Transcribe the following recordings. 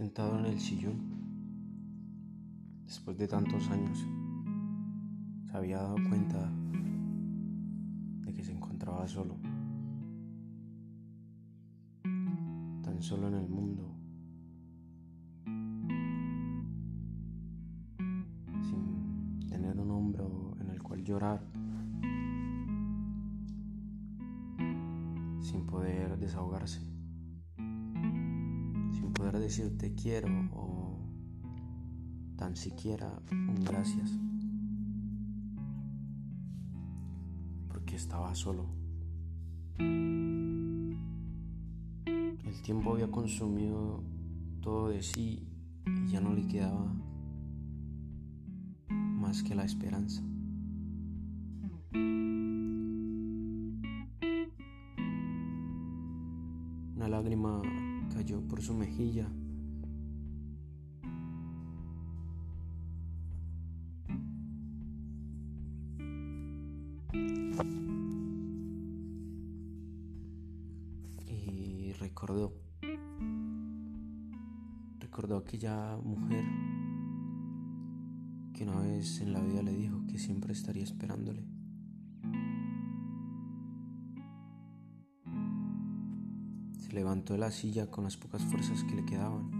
sentado en el sillón, después de tantos años, se había dado cuenta de que se encontraba solo, tan solo en el mundo, sin tener un hombro en el cual llorar, sin poder desahogarse poder decir te quiero o tan siquiera un gracias. Porque estaba solo. El tiempo había consumido todo de sí y ya no le quedaba más que la esperanza. Una lágrima cayó por su mejilla. Y recordó, recordó aquella mujer que una vez en la vida le dijo que siempre estaría esperándole. Levantó de la silla con las pocas fuerzas que le quedaban.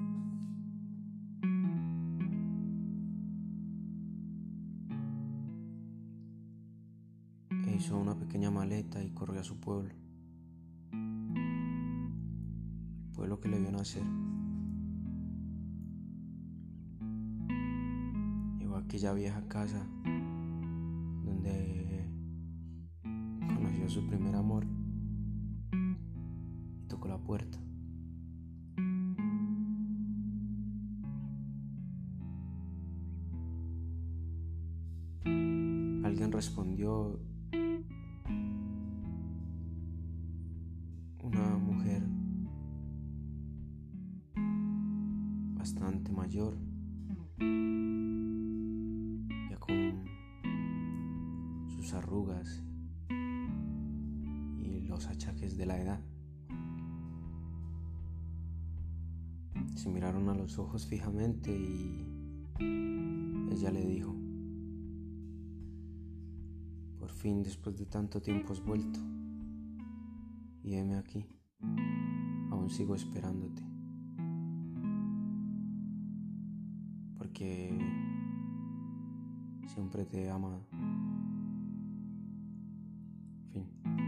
E hizo una pequeña maleta y corrió a su pueblo. El pueblo que le vio nacer. Llegó a aquella vieja casa donde conoció su primer amor Alguien respondió, una mujer bastante mayor, ya con sus arrugas y los achaques de la edad. Se miraron a los ojos fijamente y ella le dijo, por fin después de tanto tiempo has vuelto y heme aquí, aún sigo esperándote. Porque siempre te he amado. Fin.